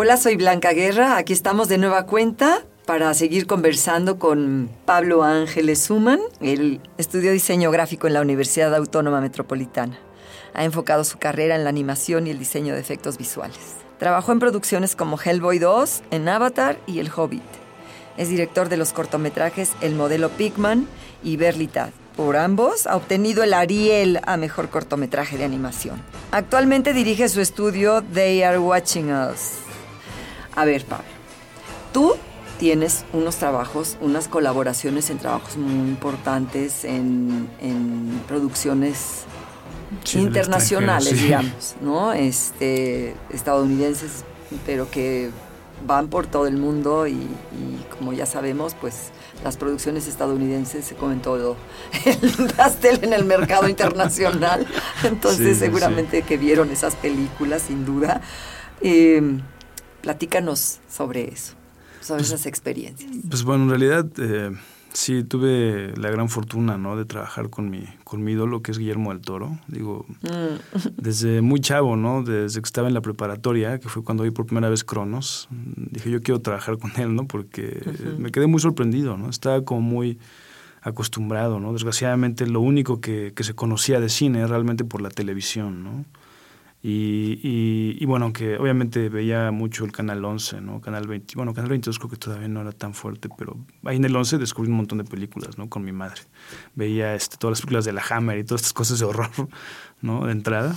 Hola, soy Blanca Guerra. Aquí estamos de nueva cuenta para seguir conversando con Pablo Ángeles Suman. Él estudió diseño gráfico en la Universidad Autónoma Metropolitana. Ha enfocado su carrera en la animación y el diseño de efectos visuales. Trabajó en producciones como Hellboy 2, en Avatar y El Hobbit. Es director de los cortometrajes El Modelo Pigman y Berlitad. Por ambos ha obtenido el Ariel a Mejor Cortometraje de Animación. Actualmente dirige su estudio They Are Watching Us. A ver, Pablo, tú tienes unos trabajos, unas colaboraciones en trabajos muy importantes en, en producciones Sí, internacionales, sí. digamos, ¿no? Este, estadounidenses, pero que van por todo el mundo y, y como ya sabemos, pues las producciones estadounidenses se comen todo el pastel en el mercado internacional. Entonces Sí, sí, seguramente que vieron esas películas, sin duda. Eh, platícanos sobre eso, sobre esas experiencias. Pues bueno, en realidad eh, sí tuve la gran fortuna, ¿no? De trabajar con mi, con mi ídolo, que es Guillermo del Toro. Digo, Mm. desde muy chavo, ¿no? Desde que estaba en la preparatoria, que fue cuando vi por primera vez Cronos, dije yo quiero trabajar con él, ¿no? Porque Ujú. me quedé muy sorprendido, ¿no? Estaba como muy acostumbrado, ¿no? Desgraciadamente lo único que, que se conocía de cine es realmente por la televisión, ¿no? Y, y, y bueno, aunque obviamente veía mucho el Canal 11, ¿no? Canal 20, bueno, Canal 22 creo que todavía no era tan fuerte, pero ahí en el 11 descubrí un montón de películas, ¿no? Con mi madre. Veía este, todas las películas de la Hammer y todas estas cosas de horror, ¿no? De entrada.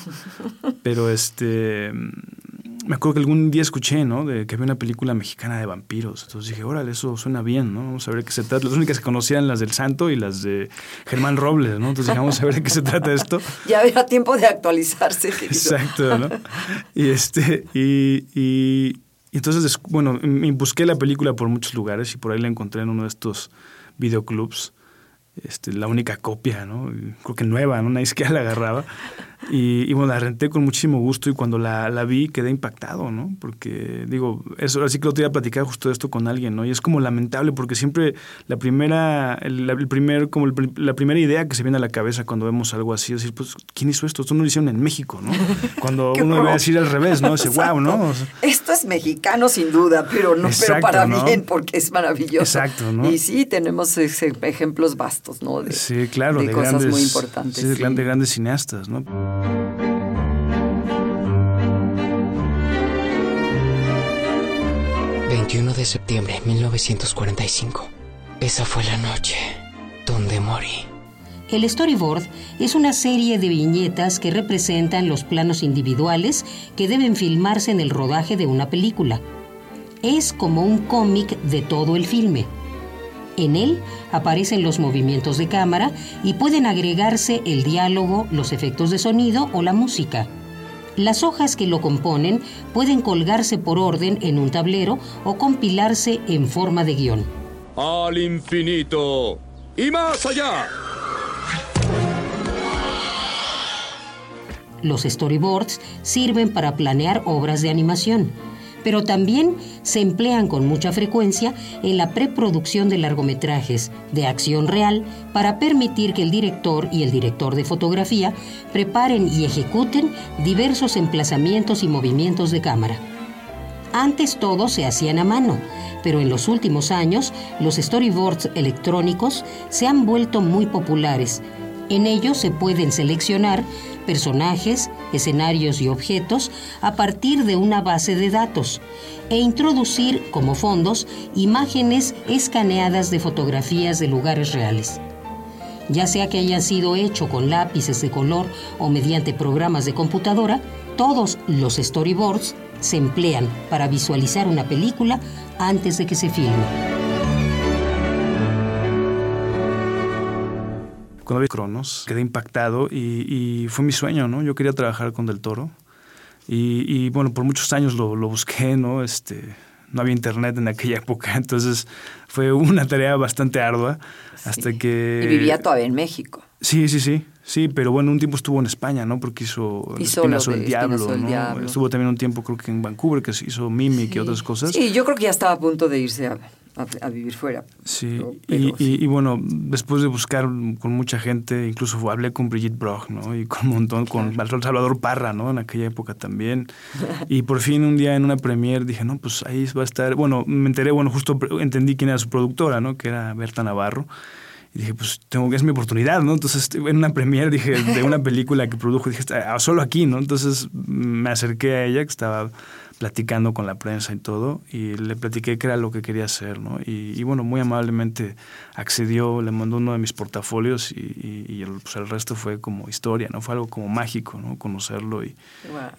Pero este me acuerdo que algún día escuché, ¿no? De que había una película mexicana de vampiros. Entonces dije, órale, eso suena bien, ¿no? Vamos a ver de qué se trata. Las únicas que conocían las del Santo y las de Germán Robles, ¿no? Entonces dije, vamos a ver de qué se trata esto. Ya habrá tiempo de actualizarse. querido. Exacto, ¿no? Y este, y, y, y entonces, bueno, busqué la película por muchos lugares y por ahí la encontré en uno de estos videoclubs. Este, la única copia, ¿no? Creo que nueva, ¿no? Nadie siquiera la agarraba. Y, y bueno, la renté con muchísimo gusto y cuando la, la vi quedé impactado, ¿no? Porque, digo, eso, así que lo te iba a platicar justo de esto con alguien, ¿no? Y es como lamentable porque siempre la primera, el, el primer, como el la primera idea que se viene a la cabeza cuando vemos algo así es decir, pues, ¿quién hizo esto? Esto no lo hicieron en México, ¿no? Cuando uno debe decir al revés, ¿no? Dice, wow, ¿no? O sea, Esto es mexicano sin duda, pero no pero para ¿no? bien porque es maravilloso. Exacto, ¿no? Y sí, tenemos ese- ejemplos vastos, ¿no? De, sí, claro, de, de, cosas grandes, muy importantes. sí, de sí. gran- de grandes cineastas, ¿no? 21 de septiembre de 1945. Esa fue la noche donde morí. El storyboard es una serie de viñetas que representan los planos individuales que deben filmarse en el rodaje de una película. Es como un cómic de todo el filme. En él aparecen los movimientos de cámara y pueden agregarse el diálogo, los efectos de sonido o la música. Las hojas que lo componen pueden colgarse por orden en un tablero o compilarse en forma de guion. Al infinito y más allá. Los storyboards sirven para planear obras de animación, pero también se emplean con mucha frecuencia en la preproducción de largometrajes de acción real para permitir que el director y el director de fotografía preparen y ejecuten diversos emplazamientos y movimientos de cámara. Antes todo se hacían a mano, pero en los últimos años los storyboards electrónicos se han vuelto muy populares. En ellos se pueden seleccionar personajes, escenarios y objetos a partir de una base de datos e introducir como fondos imágenes escaneadas de fotografías de lugares reales. Ya sea que hayan sido hecho con lápices de color o mediante programas de computadora, todos los storyboards se emplean para visualizar una película antes de que se filme. Cuando vi Cronos, quedé impactado y, fue mi sueño, ¿no? Yo quería trabajar con Del Toro. Y, bueno, por muchos años lo, busqué, ¿no? Este, no había internet en aquella época, entonces fue una tarea bastante ardua hasta que... Y vivía todavía en México. Sí, sí, sí, sí, pero bueno, un tiempo estuvo en España, ¿no? Porque hizo, hizo Espinazo del Diablo, ¿no? Estuvo también un tiempo creo que en Vancouver, que hizo Mimic y otras cosas. Sí, yo creo que ya estaba a punto de irse a a, vivir fuera. Sí, y, bueno, después de buscar con mucha gente, incluso hablé con Brigitte Brock, ¿no? Y con un montón, con Salvador Parra, ¿no? En aquella época también. y por fin un día en una premiere dije, no, pues ahí va a estar, bueno, me enteré, bueno, justo entendí quién era su productora, ¿no? Que era Berta Navarro. Y dije, pues tengo que es mi oportunidad, ¿no? Entonces, en una premiere dije, de una película que produjo, dije, ah, solo aquí, ¿no? Entonces me acerqué a ella, que estaba platicando con la prensa y todo, y le platiqué que era lo que quería hacer, ¿no? Y, bueno, muy amablemente accedió, le mandó uno de mis portafolios y, el, pues el, resto fue como historia, ¿no? Fue algo como mágico, ¿no? Conocerlo y,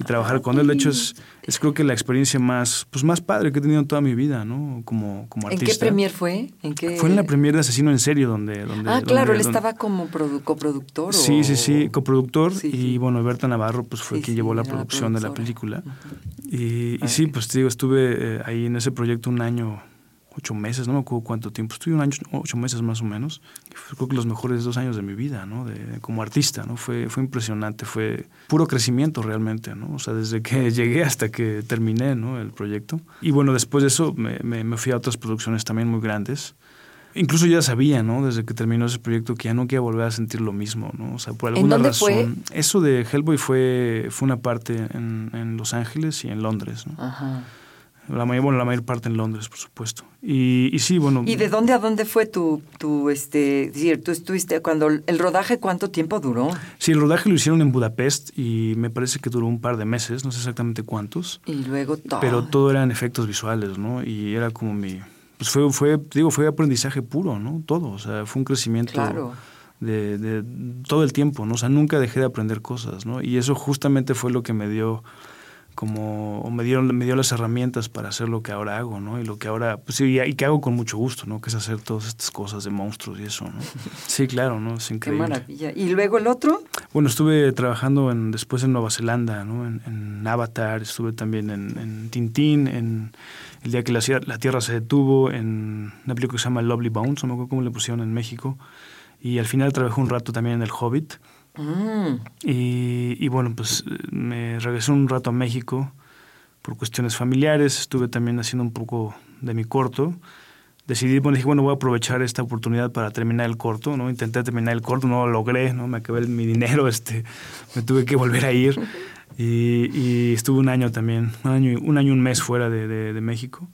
trabajar con él. De hecho, es, es creo que la experiencia más, pues más padre que he tenido en toda mi vida, ¿no? Como, como artista. ¿En qué premier fue? ¿En qué... Fue en la premier de Asesino en Serio, donde... donde ah, claro, él estaba como coproductor. Sí, sí, sí, coproductor. y bueno, Berta Navarro pues fue quien llevó la producción de la película. Y, sí, pues te digo, estuve eh, ahí en ese proyecto un año, ocho meses, no me acuerdo cuánto tiempo, estuve un año, ocho meses más o menos. creo que los mejores dos años de mi vida, ¿no? De, como artista, ¿no? Fue, fue impresionante, fue puro crecimiento realmente, ¿no? O sea, desde que llegué hasta que terminé, ¿no? El proyecto. Y bueno, después de eso me, me, fui a otras producciones también muy grandes. Incluso ya sabía, ¿no? Desde que terminó ese proyecto que ya no quería volver a sentir lo mismo, ¿no? O sea, por alguna ¿En dónde razón. Fue? Eso de Hellboy fue, fue una parte en, en Los Ángeles y en Londres, ¿no? Ajá. La mayor, bueno, la mayor parte en Londres, por supuesto. Y, y, sí, bueno. ¿Y de dónde a dónde fue tu, tu este, decir, tú estuviste cuando el rodaje cuánto tiempo duró? Sí, el rodaje lo hicieron en Budapest y me parece que duró un par de meses, no sé exactamente cuántos. Y luego todo. Pero todo eran efectos visuales, ¿no? Y era como mi, pues fue, fue, digo, fue aprendizaje puro, ¿no? Todo, o sea, fue un crecimiento de, de, todo el tiempo, ¿no? O sea, nunca dejé de aprender cosas, ¿no? Y eso justamente fue lo que me dio como, me dieron, me dio las herramientas para hacer lo que ahora hago, ¿no? Y lo que ahora, pues sí, y que hago con mucho gusto, ¿no? Que es hacer todas estas cosas de monstruos y eso, ¿no? Sí, claro, ¿no? Es increíble. Qué maravilla. ¿Y luego el otro? Bueno, estuve trabajando en, después en Nueva Zelanda, ¿no? En, Avatar, estuve también en, en Tintín, en el día que la, la, Tierra se detuvo, en una película que se llama Lovely Bones, no me acuerdo cómo le pusieron en México. Y al final trabajé un rato también en El Hobbit. Mm. Y, y, bueno, pues me regresé un rato a México por cuestiones familiares. Estuve también haciendo un poco de mi corto. Decidí, bueno, dije, bueno, voy a aprovechar esta oportunidad para terminar el corto, ¿no? Intenté terminar el corto, no lo logré, ¿no? Me acabé mi dinero, este, me tuve que volver a ir. Y, estuve un año también, un año, un año, un mes fuera de, de, México.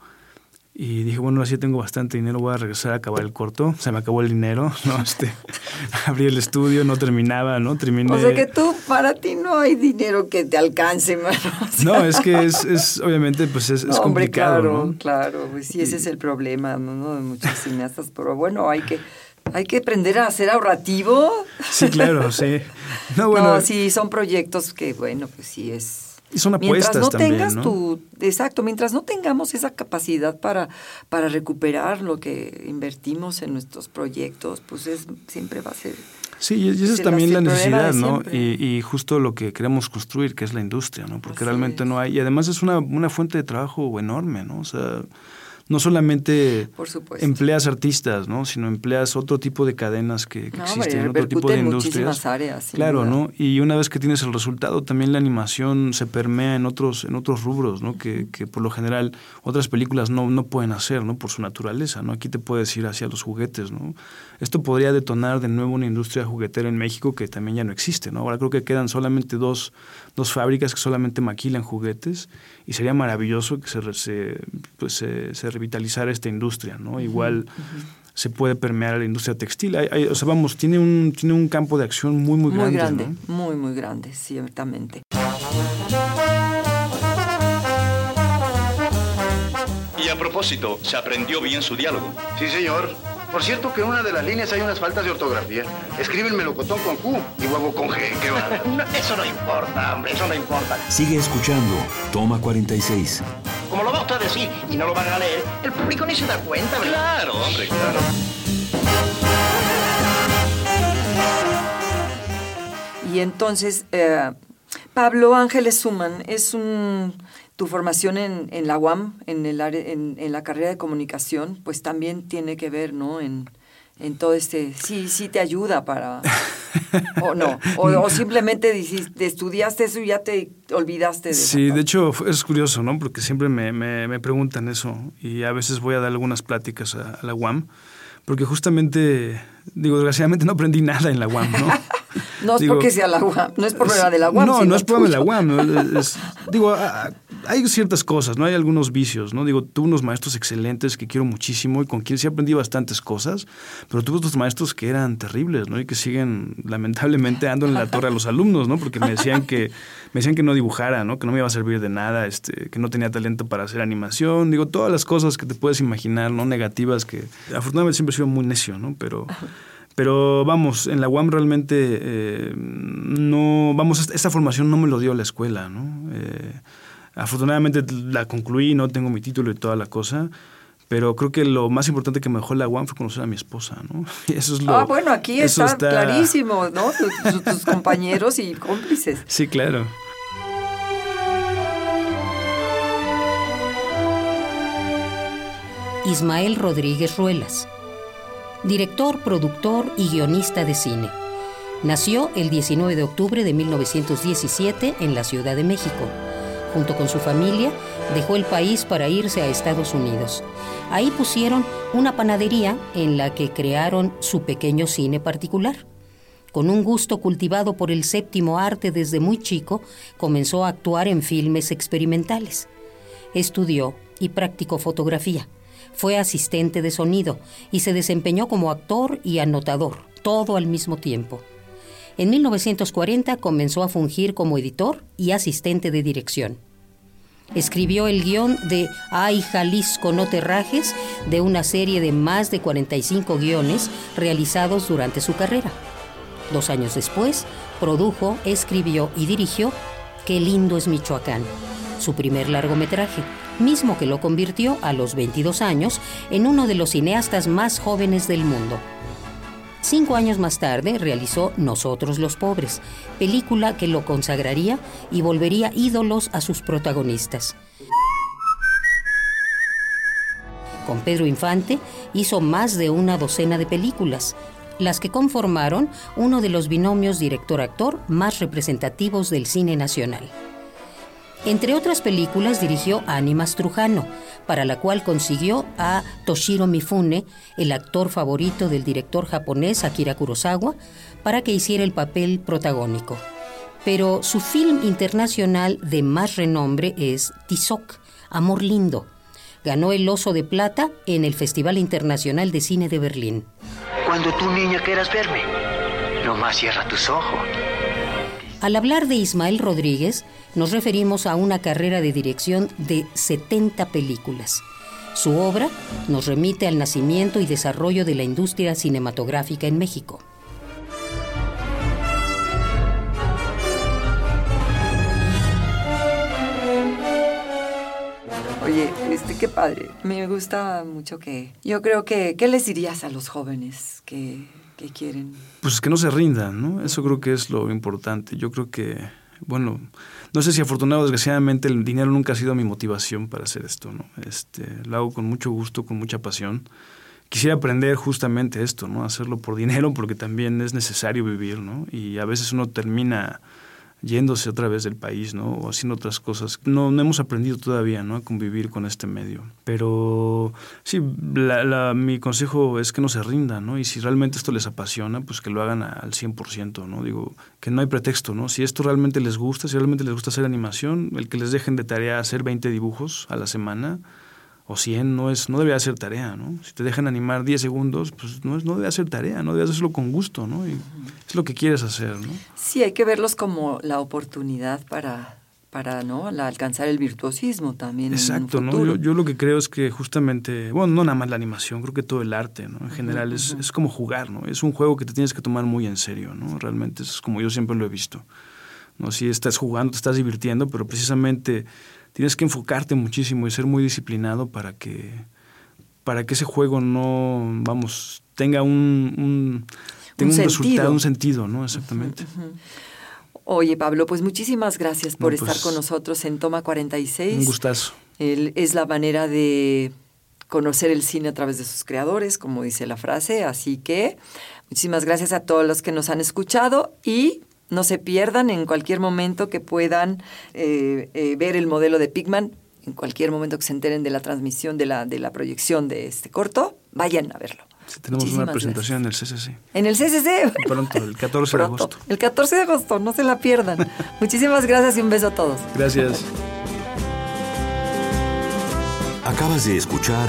Y dije, bueno, así tengo bastante dinero, voy a regresar a acabar el corto. Se me acabó el dinero, ¿no? Este, abrí el estudio, no terminaba, ¿no? Terminé... O sea que tú, para ti no hay dinero que te alcance, mano. no, es que es, es obviamente, pues es, es complicado, claro, ¿no? Claro, pues sí, ese es el problema, ¿no? De muchos cineastas, pero bueno, hay que hay que aprender a ser ahorrativo. Sí, claro, sí. No, bueno, sí, son proyectos que, bueno, pues sí es... Y son apuestas mientras no tengas tu exacto mientras no tengamos esa capacidad para para recuperar lo que invertimos en nuestros proyectos pues es siempre va a ser Sí, y esa es también la necesidad, ¿no? Y, y, justo lo que queremos construir, que es la industria, ¿no? Porque realmente no hay. Y además es una, una fuente de trabajo enorme, ¿no? O sea, no solamente empleas artistas, ¿no? sino empleas otro tipo de cadenas que, existen, otro tipo de industrias. Áreas, claro, ¿no? Y una vez que tienes el resultado, también la animación se permea en otros, en otros rubros, ¿no? Que, que por lo general otras películas no, no pueden hacer, ¿no? Por su naturaleza, ¿no? Aquí te puedes ir hacia los juguetes, ¿no? Esto podría detonar de nuevo una industria juguetera en México que también ya no existe, ¿no? Ahora creo que quedan solamente dos, dos fábricas que solamente maquilan juguetes y sería maravilloso que se, se, pues, se, se esta industria, ¿no? Igual se puede permear la industria textil. Hay, o sea, vamos, tiene un, tiene un campo de acción muy, muy grande. Muy grande, muy, muy grande, ciertamente. Y a propósito, se aprendió bien su diálogo. Sí, señor. Por cierto que en una de las líneas hay unas faltas de ortografía. Escribe el melocotón con Q y huevo con G. ¿Qué va? no, eso no importa, hombre, eso no importa. Sigue escuchando. Toma 46. Como lo va usted a decir y no lo van a leer, el público ni se da cuenta, ¿verdad? Claro, hombre, claro. Y entonces, eh, Pablo Ángeles Suman es un tu formación en, en la UAM, en, el en, en, la carrera de comunicación, pues también tiene que ver, ¿no? En, en todo este, sí, sí te ayuda para, o no, o, simplemente estudiaste eso y ya te olvidaste de Sí, de hecho es curioso, ¿no? Porque siempre me, me, me, preguntan eso y a veces voy a dar algunas pláticas a, a la UAM, porque justamente, digo, desgraciadamente no aprendí nada en la UAM, ¿no? No es porque sea la UAM, no es problema de la UAM. No, no es problema de la UAM. digo, hay ciertas cosas, ¿no? Hay algunos vicios, ¿no? Digo, tuve unos maestros excelentes que quiero muchísimo y con quienes sí aprendí bastantes cosas, pero tuve otros maestros que eran terribles, ¿no? Y que siguen lamentablemente dando en la torre a los alumnos, ¿no? Porque me decían que me decían que no dibujara, ¿no? Que no me iba a servir de nada, este, que no tenía talento para hacer animación, digo, todas las cosas que te puedes imaginar, ¿no? Negativas que afortunadamente siempre he sido muy necio, ¿no? Pero pero vamos, en la UAM realmente eh, no, vamos, esta formación no me lo dio la escuela, ¿no? Eh, afortunadamente la concluí, no tengo mi título y toda la cosa, pero creo que lo más importante que me dejó la UAM fue conocer a mi esposa, ¿no? eso es lo, ah, bueno, aquí está, clarísimo, ¿no? tus compañeros y cómplices. Sí, claro. Ismael Rodríguez Ruelas director, productor y guionista de cine. Nació el 19 de octubre de 1917 en la Ciudad de México. Junto con su familia, dejó el país para irse a Estados Unidos. Ahí pusieron una panadería en la que crearon su pequeño cine particular. Con un gusto cultivado por el séptimo arte desde muy chico, comenzó a actuar en filmes experimentales. Estudió y practicó fotografía. Fue asistente de sonido y se desempeñó como actor y anotador, todo al mismo tiempo. En 1940 comenzó a fungir como editor y asistente de dirección. Escribió el guion de Ay Jalisco no te rajes, de una serie de más de 45 guiones realizados durante su carrera. Dos años después, produjo, escribió y dirigió Qué lindo es Michoacán, su primer largometraje, mismo que lo convirtió a los 22 años en uno de los cineastas más jóvenes del mundo. Cinco años más tarde realizó Nosotros los Pobres, película que lo consagraría y volvería ídolos a sus protagonistas. Con Pedro Infante hizo más de una docena de películas, las que conformaron uno de los binomios director-actor más representativos del cine nacional. Entre otras películas dirigió Animas Trujano, para la cual consiguió a Toshiro Mifune, el actor favorito del director japonés Akira Kurosawa, para que hiciera el papel protagónico. Pero su film internacional de más renombre es Tizoc, Amor Lindo. Ganó el Oso de Plata en el Festival Internacional de Cine de Berlín. Cuando tú, niña, quieras verme, nomás cierra tus ojos al hablar de Ismael Rodríguez, nos referimos a una carrera de dirección de 70 películas. Su obra nos remite al nacimiento y desarrollo de la industria cinematográfica en México. Oye, este, qué padre. Me gusta mucho que... Yo creo que... ¿Qué les dirías a los jóvenes que que quieren. Pues que no se rindan, ¿no? Eso creo que es lo importante. Yo creo que, bueno, no sé si afortunado o desgraciadamente el dinero nunca ha sido mi motivación para hacer esto, ¿no? Este, lo hago con mucho gusto, con mucha pasión. Quisiera aprender justamente esto, ¿no? Hacerlo por dinero porque también es necesario vivir, ¿no? Y a veces uno termina yéndose otra vez del país, ¿no? O haciendo otras cosas. No, no hemos aprendido todavía, ¿no? A convivir con este medio. Pero sí, la, mi consejo es que no se rindan, ¿no? Y si realmente esto les apasiona, pues que lo hagan al 100%, ¿no? Digo, que no hay pretexto, ¿no? Si esto realmente les gusta, si realmente les gusta hacer animación, el que les dejen de tarea hacer 20 dibujos a la semana, o 100 no es no debe ser tarea, ¿no? Si te dejan animar 10 segundos, pues no es no debe ser tarea, no debe hacerlo con gusto, ¿no? Y es lo que quieres hacer, ¿no? Sí, hay que verlos como la oportunidad para para ¿no? La- alcanzar el virtuosismo también. en un Exacto, ¿no? Yo, yo lo que creo es que justamente, bueno, no nada más la animación, creo que todo el arte, ¿no? En general es, es como jugar, ¿no? Es un juego que te tienes que tomar muy en serio, ¿no? Realmente es como yo siempre lo he visto. ¿no? Si estás jugando, te estás divirtiendo, pero precisamente tienes que enfocarte muchísimo y ser muy disciplinado para que, para que ese juego no, vamos, tenga un, un, tenga un, resultado, un sentido, ¿no? Exactamente. Oye, Pablo, pues muchísimas gracias por No, estar pues, con nosotros en Toma 46. Un gustazo. El- es la manera de conocer el cine a través de sus creadores, como dice la frase. Así que muchísimas gracias a todos los que nos han escuchado y no se pierdan en cualquier momento que puedan eh, eh, ver el modelo de Pigman, en cualquier momento que se enteren de la transmisión, de la, de la proyección de este corto, vayan a verlo. Sí, tenemos Muchísimas una presentación en el CCC. En el CCC. Pronto, el 14 de agosto. El 14 de agosto, no se la pierdan. Muchísimas gracias y un beso a todos. Gracias. Acabas de escuchar